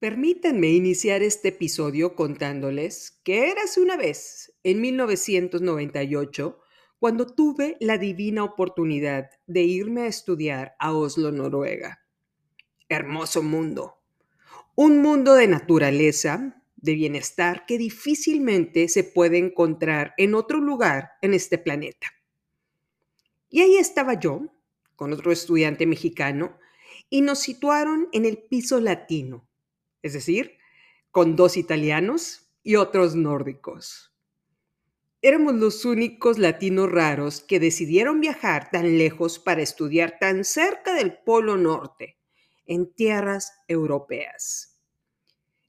Permítanme iniciar este episodio contándoles que érase una vez, en 1998, cuando tuve la divina oportunidad de irme a estudiar a Oslo, Noruega. Hermoso mundo. Un mundo de naturaleza, de bienestar que difícilmente se puede encontrar en otro lugar en este planeta. Y ahí estaba yo, con otro estudiante mexicano, y nos situaron en el piso latino es decir, con dos italianos y otros nórdicos. Éramos los únicos latinos raros que decidieron viajar tan lejos para estudiar tan cerca del Polo Norte, en tierras europeas.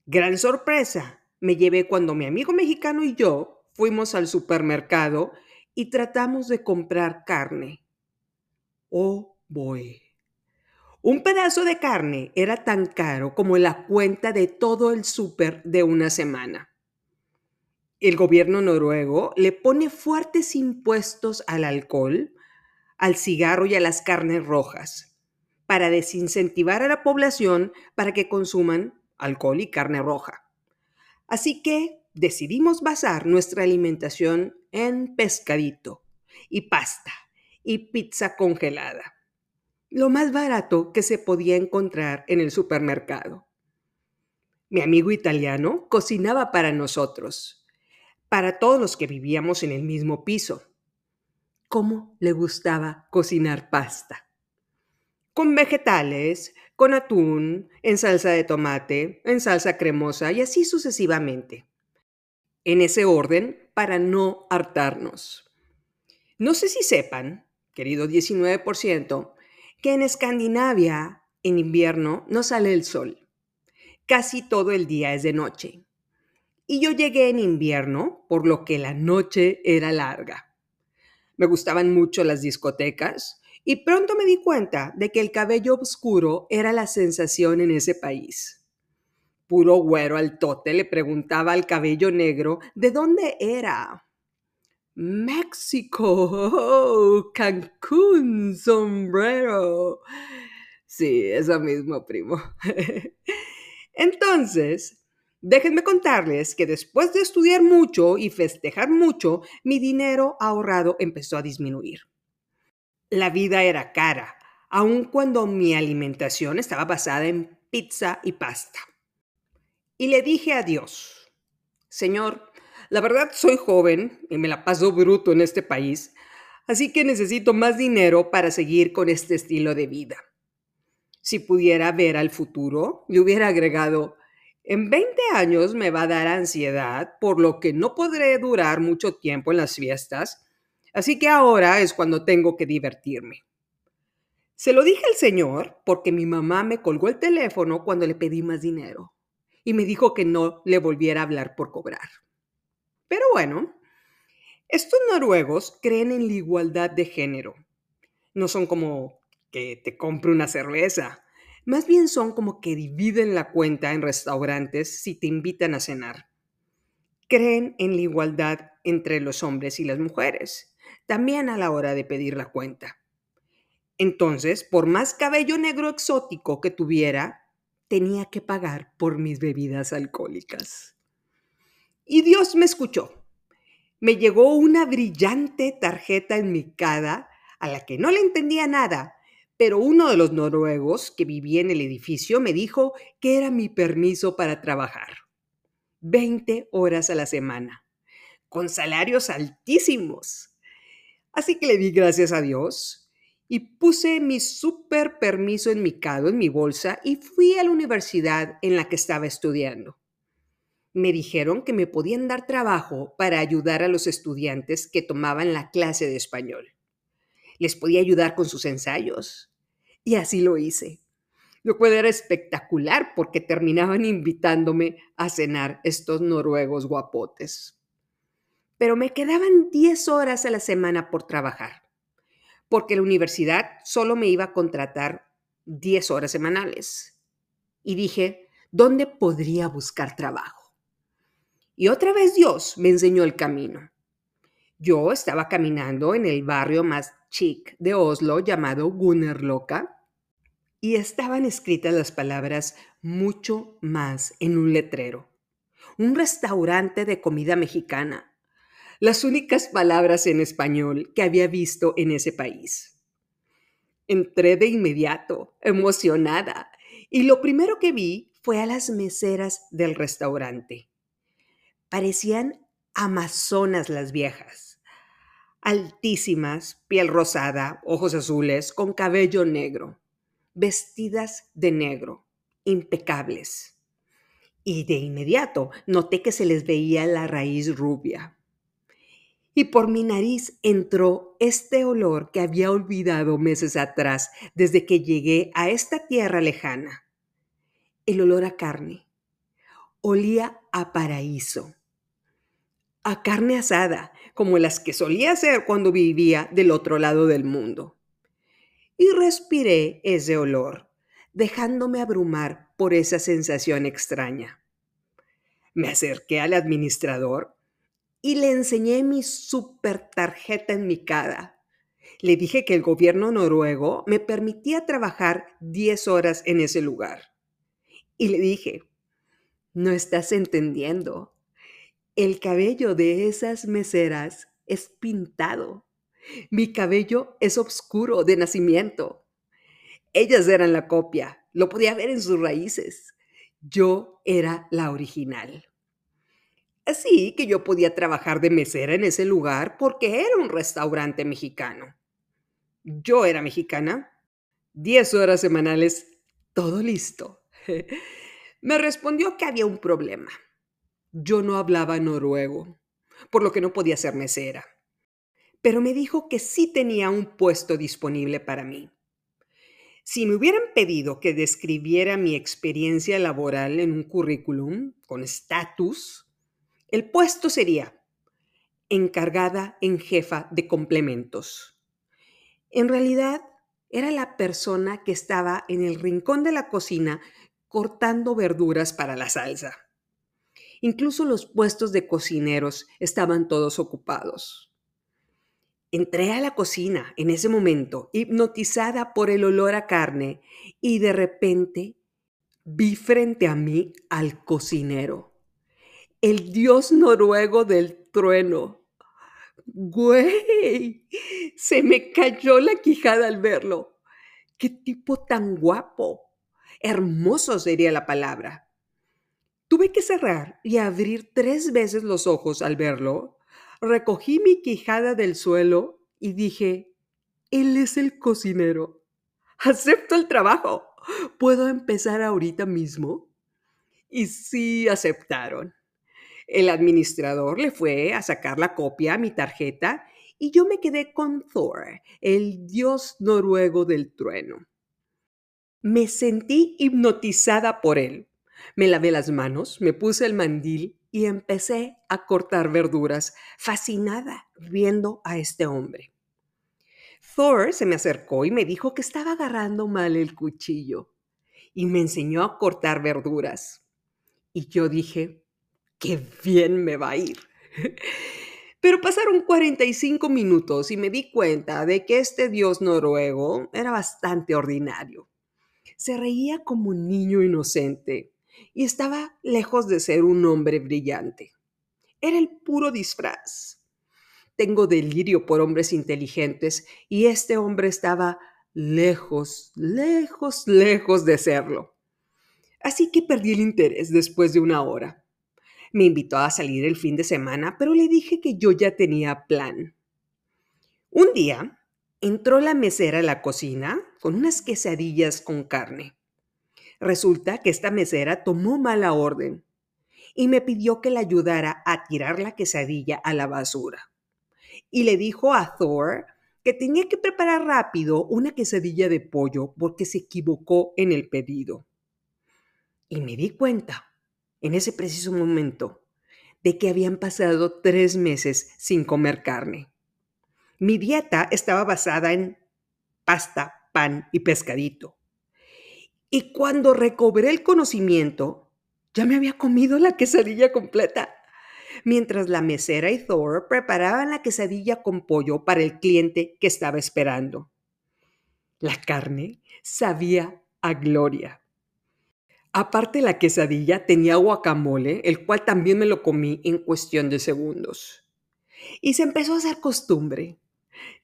Gran sorpresa me llevé cuando mi amigo mexicano y yo fuimos al supermercado y tratamos de comprar carne. Oh, boy. Un pedazo de carne era tan caro como la cuenta de todo el súper de una semana. El gobierno noruego le pone fuertes impuestos al alcohol, al cigarro y a las carnes rojas para desincentivar a la población para que consuman alcohol y carne roja. Así que decidimos basar nuestra alimentación en pescadito y pasta y pizza congelada lo más barato que se podía encontrar en el supermercado. Mi amigo italiano cocinaba para nosotros, para todos los que vivíamos en el mismo piso. ¿Cómo le gustaba cocinar pasta? Con vegetales, con atún, en salsa de tomate, en salsa cremosa y así sucesivamente. En ese orden para no hartarnos. No sé si sepan, querido 19%, que en Escandinavia, en invierno, no sale el sol. Casi todo el día es de noche. Y yo llegué en invierno, por lo que la noche era larga. Me gustaban mucho las discotecas y pronto me di cuenta de que el cabello oscuro era la sensación en ese país. Puro güero al tote le preguntaba al cabello negro de dónde era. México, oh, Cancún, sombrero. Sí, eso mismo, primo. Entonces, déjenme contarles que después de estudiar mucho y festejar mucho, mi dinero ahorrado empezó a disminuir. La vida era cara, aun cuando mi alimentación estaba basada en pizza y pasta. Y le dije a Dios, Señor, la verdad soy joven y me la paso bruto en este país, así que necesito más dinero para seguir con este estilo de vida. Si pudiera ver al futuro, le hubiera agregado, en 20 años me va a dar ansiedad, por lo que no podré durar mucho tiempo en las fiestas, así que ahora es cuando tengo que divertirme. Se lo dije al señor porque mi mamá me colgó el teléfono cuando le pedí más dinero y me dijo que no le volviera a hablar por cobrar. Pero bueno, estos noruegos creen en la igualdad de género. No son como que te compre una cerveza. Más bien son como que dividen la cuenta en restaurantes si te invitan a cenar. Creen en la igualdad entre los hombres y las mujeres, también a la hora de pedir la cuenta. Entonces, por más cabello negro exótico que tuviera, tenía que pagar por mis bebidas alcohólicas. Y Dios me escuchó. Me llegó una brillante tarjeta enmicada a la que no le entendía nada, pero uno de los noruegos que vivía en el edificio me dijo que era mi permiso para trabajar. 20 horas a la semana, con salarios altísimos. Así que le di gracias a Dios y puse mi super permiso enmicado en mi bolsa y fui a la universidad en la que estaba estudiando me dijeron que me podían dar trabajo para ayudar a los estudiantes que tomaban la clase de español. Les podía ayudar con sus ensayos. Y así lo hice. Lo cual era espectacular porque terminaban invitándome a cenar estos noruegos guapotes. Pero me quedaban 10 horas a la semana por trabajar, porque la universidad solo me iba a contratar 10 horas semanales. Y dije, ¿dónde podría buscar trabajo? Y otra vez Dios me enseñó el camino. Yo estaba caminando en el barrio más chic de Oslo llamado Gunnerloka y estaban escritas las palabras mucho más en un letrero. Un restaurante de comida mexicana. Las únicas palabras en español que había visto en ese país. Entré de inmediato, emocionada, y lo primero que vi fue a las meseras del restaurante. Parecían amazonas las viejas, altísimas, piel rosada, ojos azules, con cabello negro vestidas de negro, impecables. Y de inmediato noté que se les veía la raíz rubia. Y por mi nariz entró este olor que había olvidado meses atrás desde que llegué a esta tierra lejana. El olor a carne. Olía a paraíso. A carne asada, como las que solía hacer cuando vivía del otro lado del mundo y respiré ese olor, dejándome abrumar por esa sensación extraña. Me acerqué al administrador y le enseñé mi super tarjeta enmicada. Le dije que el gobierno noruego me permitía trabajar 10 horas en ese lugar. Y le dije, no estás entendiendo. El cabello de esas meseras es pintado. Mi cabello es oscuro de nacimiento. Ellas eran la copia, lo podía ver en sus raíces. Yo era la original. Así que yo podía trabajar de mesera en ese lugar porque era un restaurante mexicano. Yo era mexicana. Diez horas semanales, todo listo. Me respondió que había un problema. Yo no hablaba noruego, por lo que no podía ser mesera pero me dijo que sí tenía un puesto disponible para mí. Si me hubieran pedido que describiera mi experiencia laboral en un currículum con estatus, el puesto sería encargada en jefa de complementos. En realidad, era la persona que estaba en el rincón de la cocina cortando verduras para la salsa. Incluso los puestos de cocineros estaban todos ocupados. Entré a la cocina en ese momento, hipnotizada por el olor a carne, y de repente vi frente a mí al cocinero, el dios noruego del trueno. Güey, se me cayó la quijada al verlo. Qué tipo tan guapo. Hermoso sería la palabra. Tuve que cerrar y abrir tres veces los ojos al verlo recogí mi quijada del suelo y dije, Él es el cocinero. Acepto el trabajo. ¿Puedo empezar ahorita mismo? Y sí aceptaron. El administrador le fue a sacar la copia a mi tarjeta y yo me quedé con Thor, el dios noruego del trueno. Me sentí hipnotizada por él. Me lavé las manos, me puse el mandil y empecé a cortar verduras, fascinada viendo a este hombre. Thor se me acercó y me dijo que estaba agarrando mal el cuchillo y me enseñó a cortar verduras. Y yo dije, qué bien me va a ir. Pero pasaron 45 minutos y me di cuenta de que este dios noruego era bastante ordinario. Se reía como un niño inocente y estaba lejos de ser un hombre brillante. Era el puro disfraz. Tengo delirio por hombres inteligentes y este hombre estaba lejos, lejos, lejos de serlo. Así que perdí el interés después de una hora. Me invitó a salir el fin de semana, pero le dije que yo ya tenía plan. Un día entró la mesera a la cocina con unas quesadillas con carne. Resulta que esta mesera tomó mala orden y me pidió que le ayudara a tirar la quesadilla a la basura. Y le dijo a Thor que tenía que preparar rápido una quesadilla de pollo porque se equivocó en el pedido. Y me di cuenta, en ese preciso momento, de que habían pasado tres meses sin comer carne. Mi dieta estaba basada en pasta, pan y pescadito. Y cuando recobré el conocimiento, ya me había comido la quesadilla completa. Mientras la mesera y Thor preparaban la quesadilla con pollo para el cliente que estaba esperando. La carne sabía a Gloria. Aparte la quesadilla tenía guacamole, el cual también me lo comí en cuestión de segundos. Y se empezó a hacer costumbre.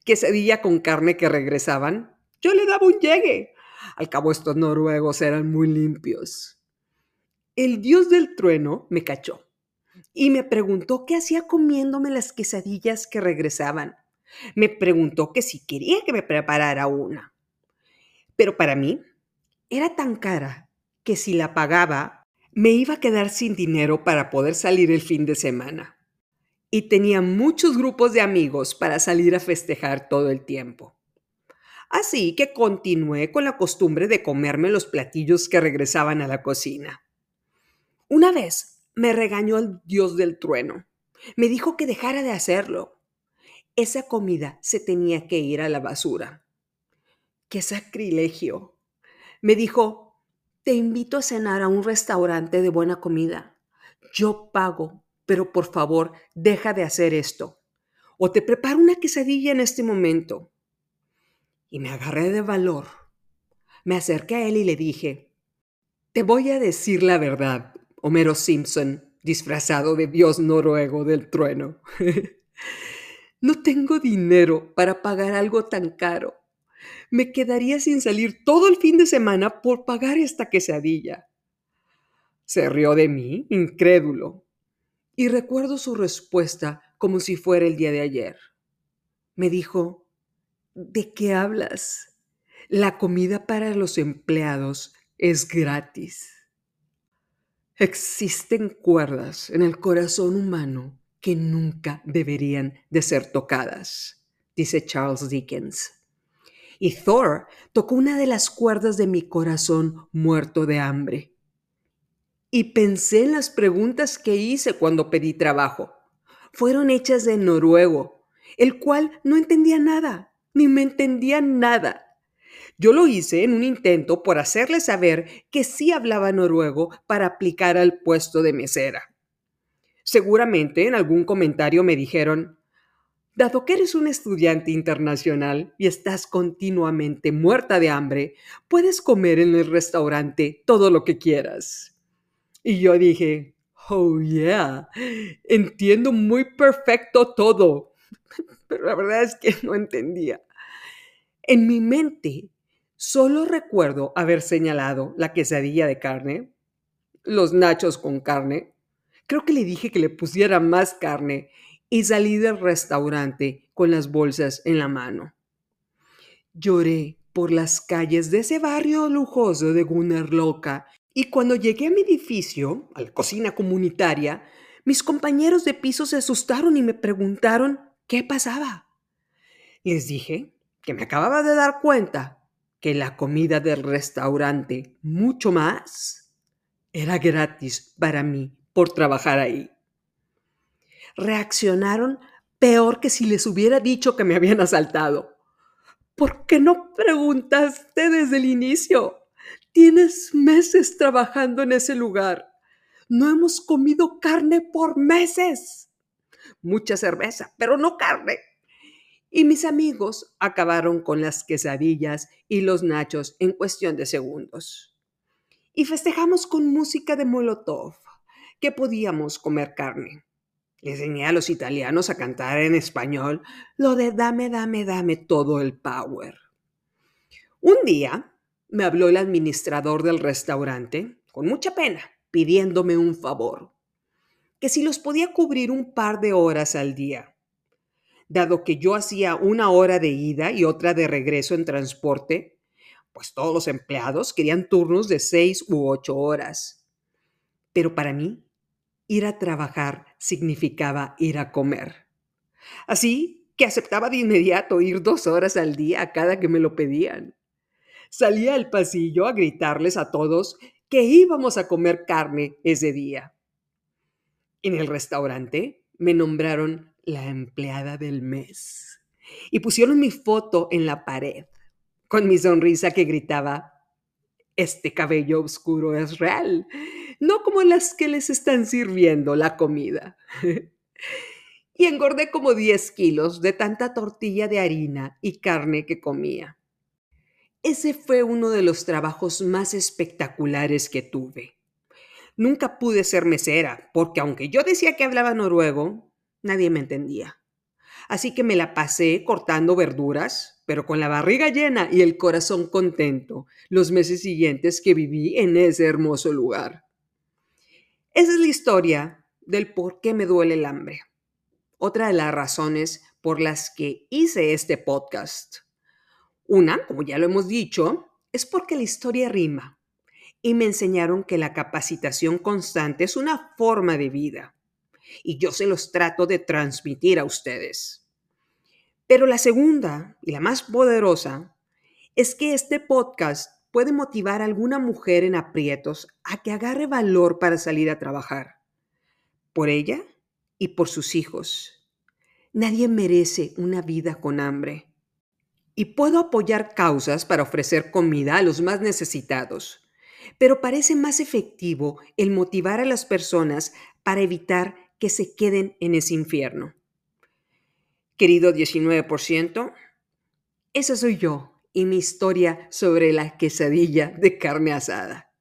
Quesadilla con carne que regresaban, yo le daba un llegue. Al cabo estos noruegos eran muy limpios. El dios del trueno me cachó y me preguntó qué hacía comiéndome las quesadillas que regresaban. Me preguntó que si quería que me preparara una. Pero para mí era tan cara que si la pagaba me iba a quedar sin dinero para poder salir el fin de semana. Y tenía muchos grupos de amigos para salir a festejar todo el tiempo. Así que continué con la costumbre de comerme los platillos que regresaban a la cocina. Una vez me regañó el dios del trueno. Me dijo que dejara de hacerlo. Esa comida se tenía que ir a la basura. ¡Qué sacrilegio! Me dijo, te invito a cenar a un restaurante de buena comida. Yo pago, pero por favor, deja de hacer esto. O te preparo una quesadilla en este momento. Y me agarré de valor. Me acerqué a él y le dije, te voy a decir la verdad. Homero Simpson, disfrazado de dios noruego del trueno. no tengo dinero para pagar algo tan caro. Me quedaría sin salir todo el fin de semana por pagar esta quesadilla. Se rió de mí, incrédulo, y recuerdo su respuesta como si fuera el día de ayer. Me dijo, ¿de qué hablas? La comida para los empleados es gratis. Existen cuerdas en el corazón humano que nunca deberían de ser tocadas, dice Charles Dickens. Y Thor tocó una de las cuerdas de mi corazón muerto de hambre. Y pensé en las preguntas que hice cuando pedí trabajo. Fueron hechas de noruego, el cual no entendía nada, ni me entendía nada. Yo lo hice en un intento por hacerle saber que sí hablaba noruego para aplicar al puesto de mesera. Seguramente en algún comentario me dijeron, dado que eres un estudiante internacional y estás continuamente muerta de hambre, puedes comer en el restaurante todo lo que quieras. Y yo dije, oh yeah, entiendo muy perfecto todo. Pero la verdad es que no entendía. En mi mente Solo recuerdo haber señalado la quesadilla de carne, los nachos con carne. Creo que le dije que le pusiera más carne y salí del restaurante con las bolsas en la mano. Lloré por las calles de ese barrio lujoso de Gunnerloca y cuando llegué a mi edificio, a la cocina comunitaria, mis compañeros de piso se asustaron y me preguntaron qué pasaba. Les dije que me acababa de dar cuenta que la comida del restaurante, mucho más, era gratis para mí por trabajar ahí. Reaccionaron peor que si les hubiera dicho que me habían asaltado. ¿Por qué no preguntaste desde el inicio? Tienes meses trabajando en ese lugar. No hemos comido carne por meses. Mucha cerveza, pero no carne y mis amigos acabaron con las quesadillas y los nachos en cuestión de segundos. Y festejamos con música de Molotov, que podíamos comer carne. Les enseñé a los italianos a cantar en español lo de dame, dame, dame todo el power. Un día me habló el administrador del restaurante, con mucha pena, pidiéndome un favor, que si los podía cubrir un par de horas al día dado que yo hacía una hora de ida y otra de regreso en transporte, pues todos los empleados querían turnos de seis u ocho horas. Pero para mí, ir a trabajar significaba ir a comer. Así que aceptaba de inmediato ir dos horas al día a cada que me lo pedían. Salía al pasillo a gritarles a todos que íbamos a comer carne ese día. En el restaurante me nombraron la empleada del mes. Y pusieron mi foto en la pared, con mi sonrisa que gritaba, este cabello oscuro es real, no como las que les están sirviendo la comida. y engordé como 10 kilos de tanta tortilla de harina y carne que comía. ese fue uno de los trabajos más espectaculares que tuve. Nunca pude ser mesera, porque aunque yo decía que hablaba noruego, nadie me entendía. Así que me la pasé cortando verduras, pero con la barriga llena y el corazón contento, los meses siguientes que viví en ese hermoso lugar. Esa es la historia del por qué me duele el hambre. Otra de las razones por las que hice este podcast. Una, como ya lo hemos dicho, es porque la historia rima y me enseñaron que la capacitación constante es una forma de vida y yo se los trato de transmitir a ustedes. Pero la segunda y la más poderosa es que este podcast puede motivar a alguna mujer en aprietos a que agarre valor para salir a trabajar. Por ella y por sus hijos. Nadie merece una vida con hambre. Y puedo apoyar causas para ofrecer comida a los más necesitados, pero parece más efectivo el motivar a las personas para evitar que se queden en ese infierno. Querido 19%, esa soy yo y mi historia sobre la quesadilla de carne asada.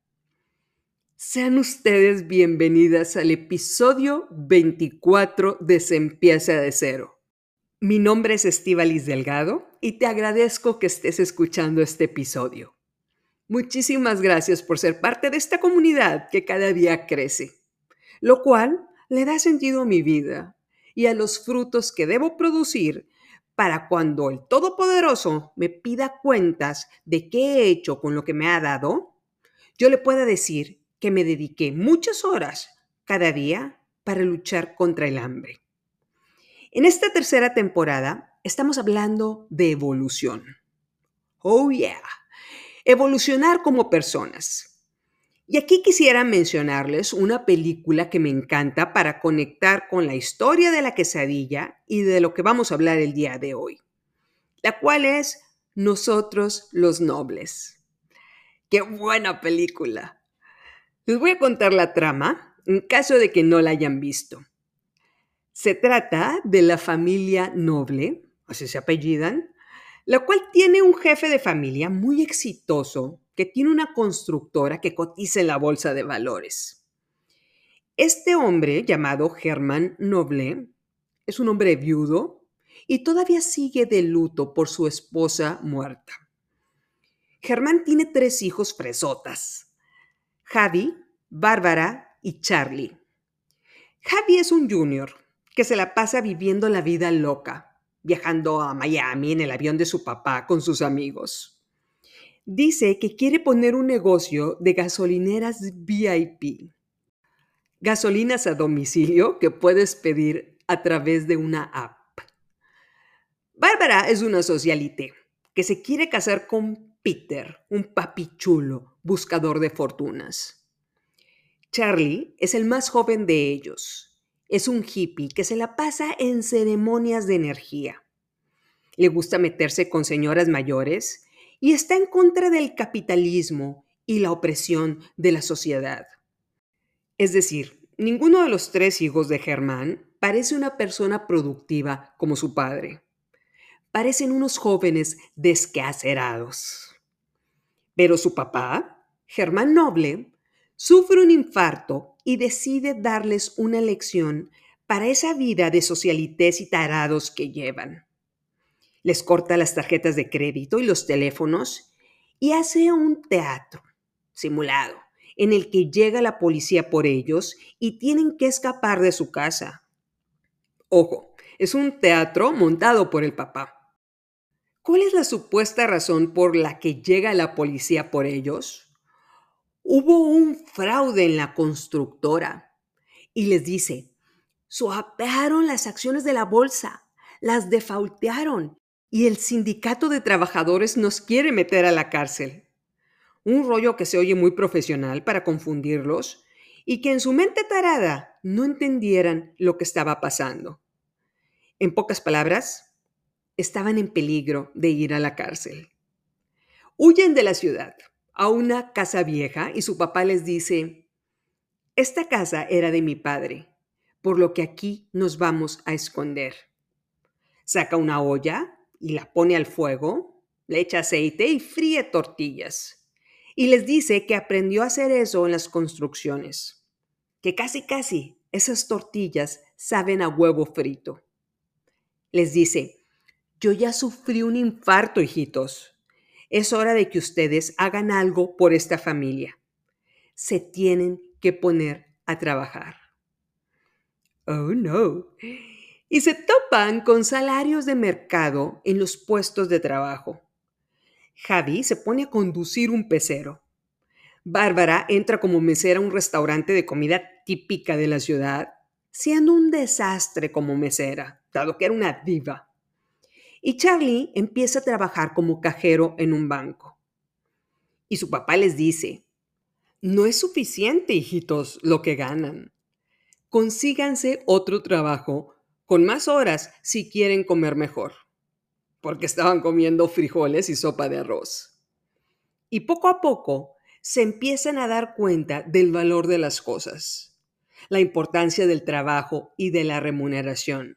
Sean ustedes bienvenidas al episodio 24 de Se de cero. Mi nombre es Estivalis Delgado y te agradezco que estés escuchando este episodio. Muchísimas gracias por ser parte de esta comunidad que cada día crece, lo cual le da sentido a mi vida y a los frutos que debo producir para cuando el Todopoderoso me pida cuentas de qué he hecho con lo que me ha dado, yo le pueda decir que me dediqué muchas horas cada día para luchar contra el hambre. En esta tercera temporada estamos hablando de evolución. Oh yeah, evolucionar como personas. Y aquí quisiera mencionarles una película que me encanta para conectar con la historia de la quesadilla y de lo que vamos a hablar el día de hoy, la cual es Nosotros los Nobles. ¡Qué buena película! Les voy a contar la trama en caso de que no la hayan visto. Se trata de la familia noble, así se apellidan, la cual tiene un jefe de familia muy exitoso que tiene una constructora que cotiza en la bolsa de valores. Este hombre, llamado Germán Noble, es un hombre viudo y todavía sigue de luto por su esposa muerta. Germán tiene tres hijos fresotas, Javi, Bárbara y Charlie. Javi es un junior que se la pasa viviendo la vida loca, viajando a Miami en el avión de su papá con sus amigos dice que quiere poner un negocio de gasolineras VIP. Gasolinas a domicilio que puedes pedir a través de una app. Bárbara es una socialite que se quiere casar con Peter, un papi chulo, buscador de fortunas. Charlie es el más joven de ellos. Es un hippie que se la pasa en ceremonias de energía. Le gusta meterse con señoras mayores y está en contra del capitalismo y la opresión de la sociedad. Es decir, ninguno de los tres hijos de Germán parece una persona productiva como su padre. Parecen unos jóvenes descacerados. Pero su papá, Germán Noble, sufre un infarto y decide darles una lección para esa vida de socialites y tarados que llevan les corta las tarjetas de crédito y los teléfonos y hace un teatro simulado en el que llega la policía por ellos y tienen que escapar de su casa. Ojo, es un teatro montado por el papá. ¿Cuál es la supuesta razón por la que llega la policía por ellos? Hubo un fraude en la constructora y les dice, suapearon las acciones de la bolsa, las defaultearon y el sindicato de trabajadores nos quiere meter a la cárcel. Un rollo que se oye muy profesional para confundirlos y que en su mente tarada no entendieran lo que estaba pasando. En pocas palabras, estaban en peligro de ir a la cárcel. Huyen de la ciudad a una casa vieja y su papá les dice, esta casa era de mi padre, por lo que aquí nos vamos a esconder. Saca una olla y la pone al fuego, le echa aceite y fríe tortillas. Y les dice que aprendió a hacer eso en las construcciones, que casi casi esas tortillas saben a huevo frito. Les dice, yo ya sufrí un infarto, hijitos. Es hora de que ustedes hagan algo por esta familia. Se tienen que poner a trabajar. Oh, no. Y se topan con salarios de mercado en los puestos de trabajo. Javi se pone a conducir un pecero. Bárbara entra como mesera a un restaurante de comida típica de la ciudad, siendo un desastre como mesera, dado que era una diva. Y Charlie empieza a trabajar como cajero en un banco. Y su papá les dice, no es suficiente, hijitos, lo que ganan. Consíganse otro trabajo con más horas si quieren comer mejor, porque estaban comiendo frijoles y sopa de arroz. Y poco a poco se empiezan a dar cuenta del valor de las cosas, la importancia del trabajo y de la remuneración.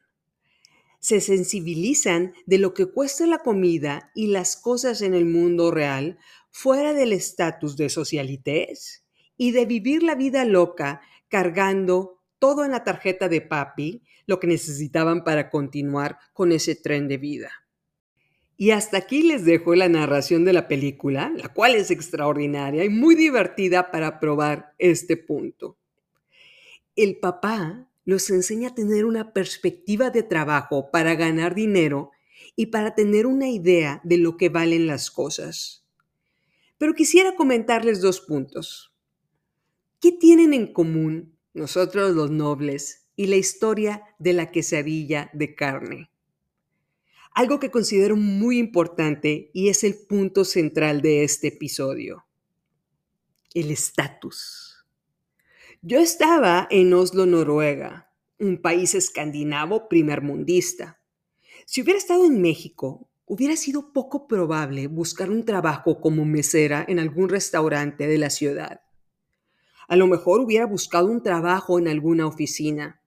Se sensibilizan de lo que cuesta la comida y las cosas en el mundo real fuera del estatus de socialites y de vivir la vida loca cargando todo en la tarjeta de papi, lo que necesitaban para continuar con ese tren de vida. Y hasta aquí les dejo la narración de la película, la cual es extraordinaria y muy divertida para probar este punto. El papá los enseña a tener una perspectiva de trabajo para ganar dinero y para tener una idea de lo que valen las cosas. Pero quisiera comentarles dos puntos. ¿Qué tienen en común nosotros los nobles y la historia de la quesadilla de carne? algo que considero muy importante y es el punto central de este episodio, el estatus. Yo estaba en Oslo, Noruega, un país escandinavo primermundista. Si hubiera estado en México, hubiera sido poco probable buscar un trabajo como mesera en algún restaurante de la ciudad. A lo mejor hubiera buscado un trabajo en alguna oficina.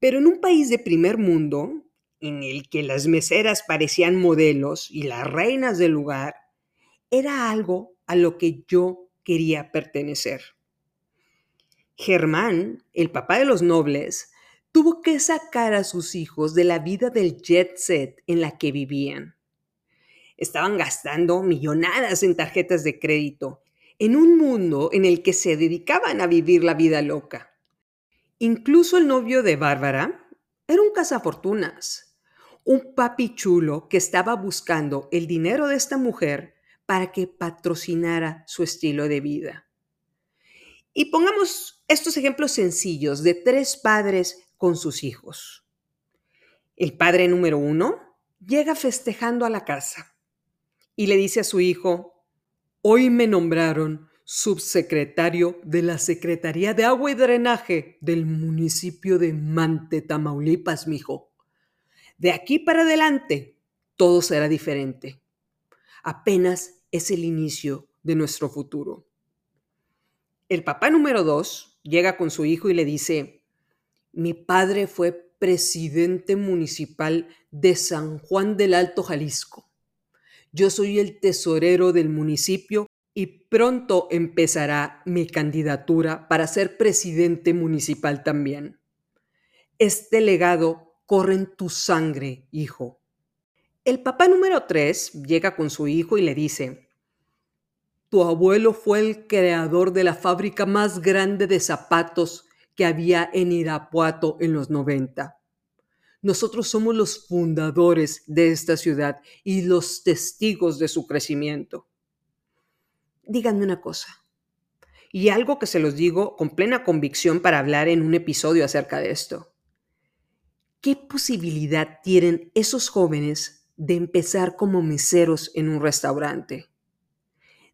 Pero en un país de primer mundo, en el que las meseras parecían modelos y las reinas del lugar, era algo a lo que yo quería pertenecer. Germán, el papá de los nobles, tuvo que sacar a sus hijos de la vida del jet set en la que vivían. Estaban gastando millonadas en tarjetas de crédito, en un mundo en el que se dedicaban a vivir la vida loca. Incluso el novio de Bárbara era un cazafortunas un papi chulo que estaba buscando el dinero de esta mujer para que patrocinara su estilo de vida. Y pongamos estos ejemplos sencillos de tres padres con sus hijos. El padre número uno llega festejando a la casa y le dice a su hijo, hoy me nombraron subsecretario de la Secretaría de Agua y Drenaje del municipio de Mante, Tamaulipas, mijo. De aquí para adelante, todo será diferente. Apenas es el inicio de nuestro futuro. El papá número dos llega con su hijo y le dice, mi padre fue presidente municipal de San Juan del Alto Jalisco. Yo soy el tesorero del municipio y pronto empezará mi candidatura para ser presidente municipal también. Este legado corre en tu sangre, hijo. El papá número 3 llega con su hijo y le dice, tu abuelo fue el creador de la fábrica más grande de zapatos que había en Irapuato en los 90. Nosotros somos los fundadores de esta ciudad y los testigos de su crecimiento. Díganme una cosa, y algo que se los digo con plena convicción para hablar en un episodio acerca de esto. ¿qué posibilidad tienen esos jóvenes de empezar como meseros en un restaurante?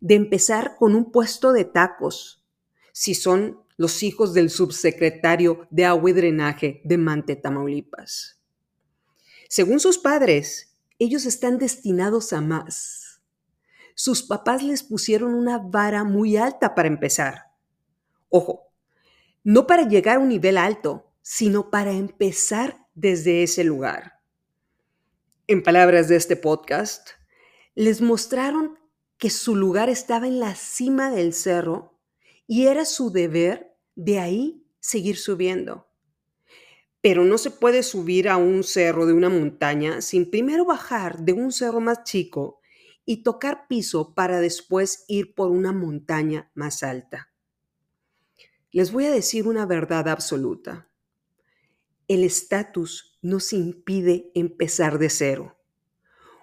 De empezar con un puesto de tacos, si son los hijos del subsecretario de agua y drenaje de Mante, Tamaulipas. Según sus padres, ellos están destinados a más. Sus papás les pusieron una vara muy alta para empezar. Ojo, no para llegar a un nivel alto, sino para empezar desde ese lugar. En palabras de este podcast, Les mostraron que su lugar estaba en la cima del cerro y era su deber de ahí seguir subiendo. Pero no se puede subir a un cerro de una montaña sin primero bajar de un cerro más chico y tocar piso para después ir por una montaña más alta. Les voy a decir una verdad absoluta. El estatus nos impide empezar de cero.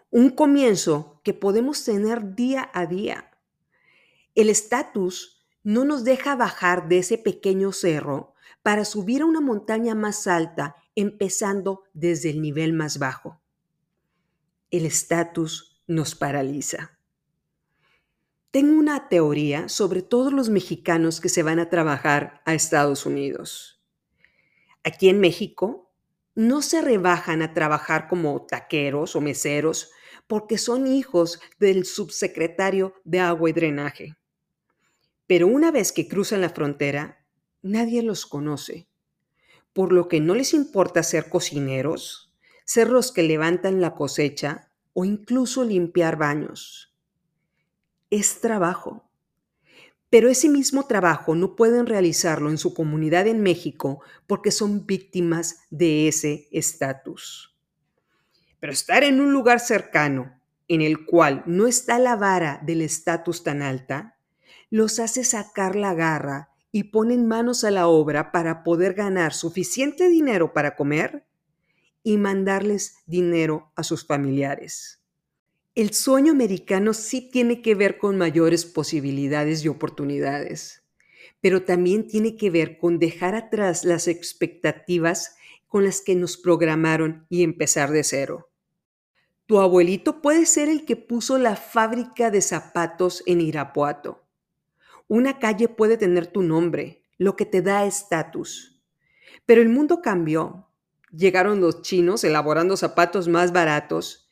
Un comienzo que podemos tener día a día. El estatus no nos deja bajar de ese pequeño cerro para subir a una montaña más alta, empezando desde el nivel más bajo. El estatus nos paraliza. Tengo una teoría sobre todos los mexicanos que se van a trabajar a Estados Unidos. Aquí en México no se rebajan a trabajar como taqueros o meseros porque son hijos del subsecretario de agua y drenaje. Pero una vez que cruzan la frontera, nadie los conoce, por lo que no les importa ser cocineros, ser los que levantan la cosecha o incluso limpiar baños. Es trabajo. Pero ese mismo trabajo no pueden realizarlo en su comunidad en México porque son víctimas de ese estatus. Pero estar en un lugar cercano en el cual no está la vara del estatus tan alta, los hace sacar la garra y ponen manos a la obra para poder ganar suficiente dinero para comer y mandarles dinero a sus familiares. El sueño americano sí tiene que ver con mayores posibilidades y oportunidades, pero también tiene que ver con dejar atrás las expectativas con las que nos programaron y empezar de cero. Tu abuelito puede ser el que puso la fábrica de zapatos en Irapuato una calle puede tener tu nombre, lo que te da estatus. Pero el mundo cambió. Llegaron los chinos elaborando zapatos más baratos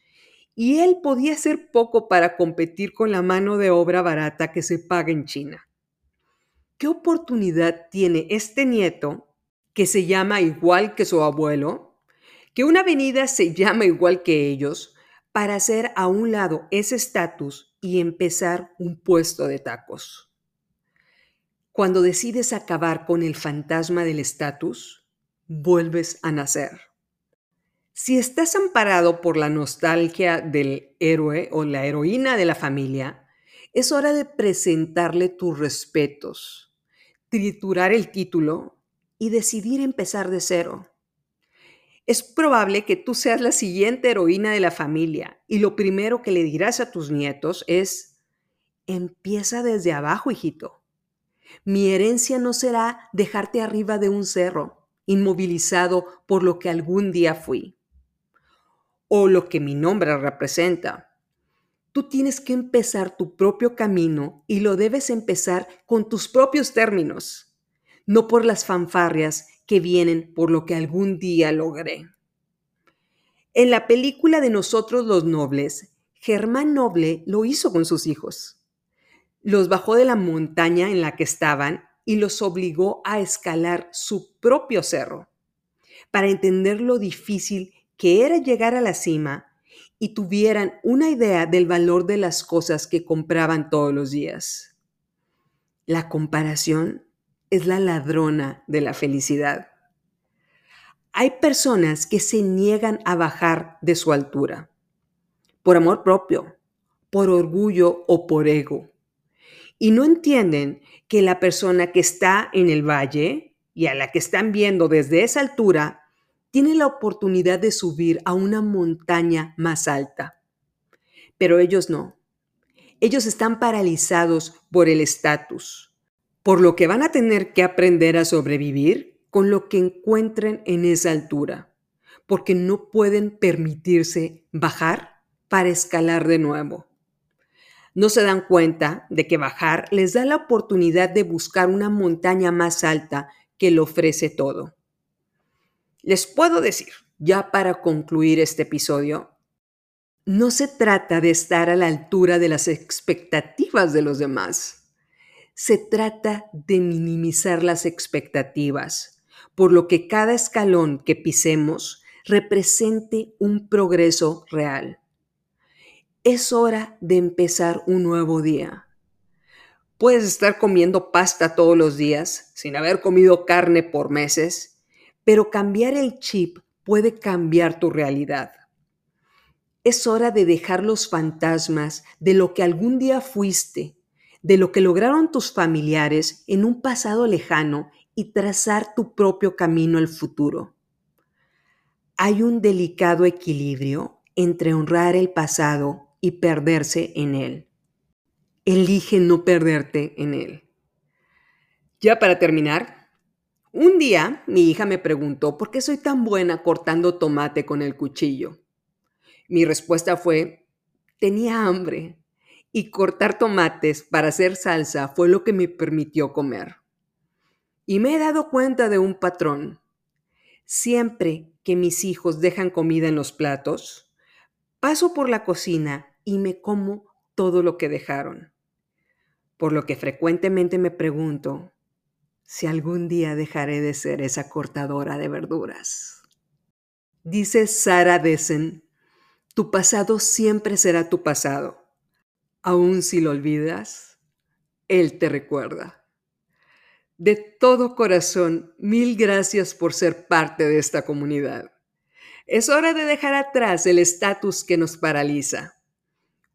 y él podía hacer poco para competir con la mano de obra barata que se paga en China. ¿Qué oportunidad tiene este nieto, que se llama igual que su abuelo, que una avenida se llama igual que ellos, para hacer a un lado ese estatus y empezar un puesto de tacos? Cuando decides acabar con el fantasma del estatus, vuelves a nacer. Si estás amparado por la nostalgia del héroe o la heroína de la familia, es hora de presentarle tus respetos, triturar el título y decidir empezar de cero. Es probable que tú seas la siguiente heroína de la familia y lo primero que le dirás a tus nietos es, empieza desde abajo, hijito. Mi herencia no será dejarte arriba de un cerro, inmovilizado por lo que algún día fui, o lo que mi nombre representa. Tú tienes que empezar tu propio camino y lo debes empezar con tus propios términos, no por las fanfarrias que vienen por lo que algún día logré. En la película de Nosotros los Nobles, Germán Noble lo hizo con sus hijos los bajó de la montaña en la que estaban y los obligó a escalar su propio cerro, para entender lo difícil que era llegar a la cima y tuvieran una idea del valor de las cosas que compraban todos los días. La comparación es la ladrona de la felicidad. Hay personas que se niegan a bajar de su altura, por amor propio, por orgullo o por ego y no entienden que la persona que está en el valle y a la que están viendo desde esa altura tiene la oportunidad de subir a una montaña más alta. Pero ellos no. Ellos están paralizados por el estatus, por lo que van a tener que aprender a sobrevivir con lo que encuentren en esa altura, porque no pueden permitirse bajar para escalar de nuevo no se dan cuenta de que bajar les da la oportunidad de buscar una montaña más alta que le ofrece todo. Les puedo decir, ya para concluir este episodio, no se trata de estar a la altura de las expectativas de los demás. Se trata de minimizar las expectativas, por lo que cada escalón que pisemos represente un progreso real. Es hora de empezar un nuevo día. Puedes estar comiendo pasta todos los días sin haber comido carne por meses, pero cambiar el chip puede cambiar tu realidad. Es hora de dejar los fantasmas de lo que algún día fuiste, de lo que lograron tus familiares en un pasado lejano y trazar tu propio camino al futuro. Hay un delicado equilibrio entre honrar el pasado y perderse en él. Elige no perderte en él. Ya para terminar, un día mi hija me preguntó por qué soy tan buena cortando tomate con el cuchillo. Mi respuesta fue, tenía hambre y cortar tomates para hacer salsa fue lo que me permitió comer. Y me he dado cuenta de un patrón. Siempre que mis hijos dejan comida en los platos, paso por la cocina y me como todo lo que dejaron. Por lo que frecuentemente me pregunto si algún día dejaré de ser esa cortadora de verduras. Dice Sarah Dessen, tu pasado siempre será tu pasado. Aun si lo olvidas, Él te recuerda. De todo corazón, mil gracias por ser parte de esta comunidad. Es hora de dejar atrás el estatus que nos paraliza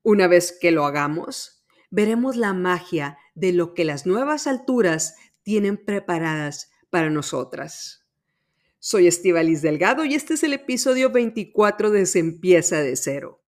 una vez que lo hagamos, veremos la magia de lo que las nuevas alturas tienen preparadas para nosotras. Soy Estivalis Delgado y este es el episodio 24 de Se empieza de cero.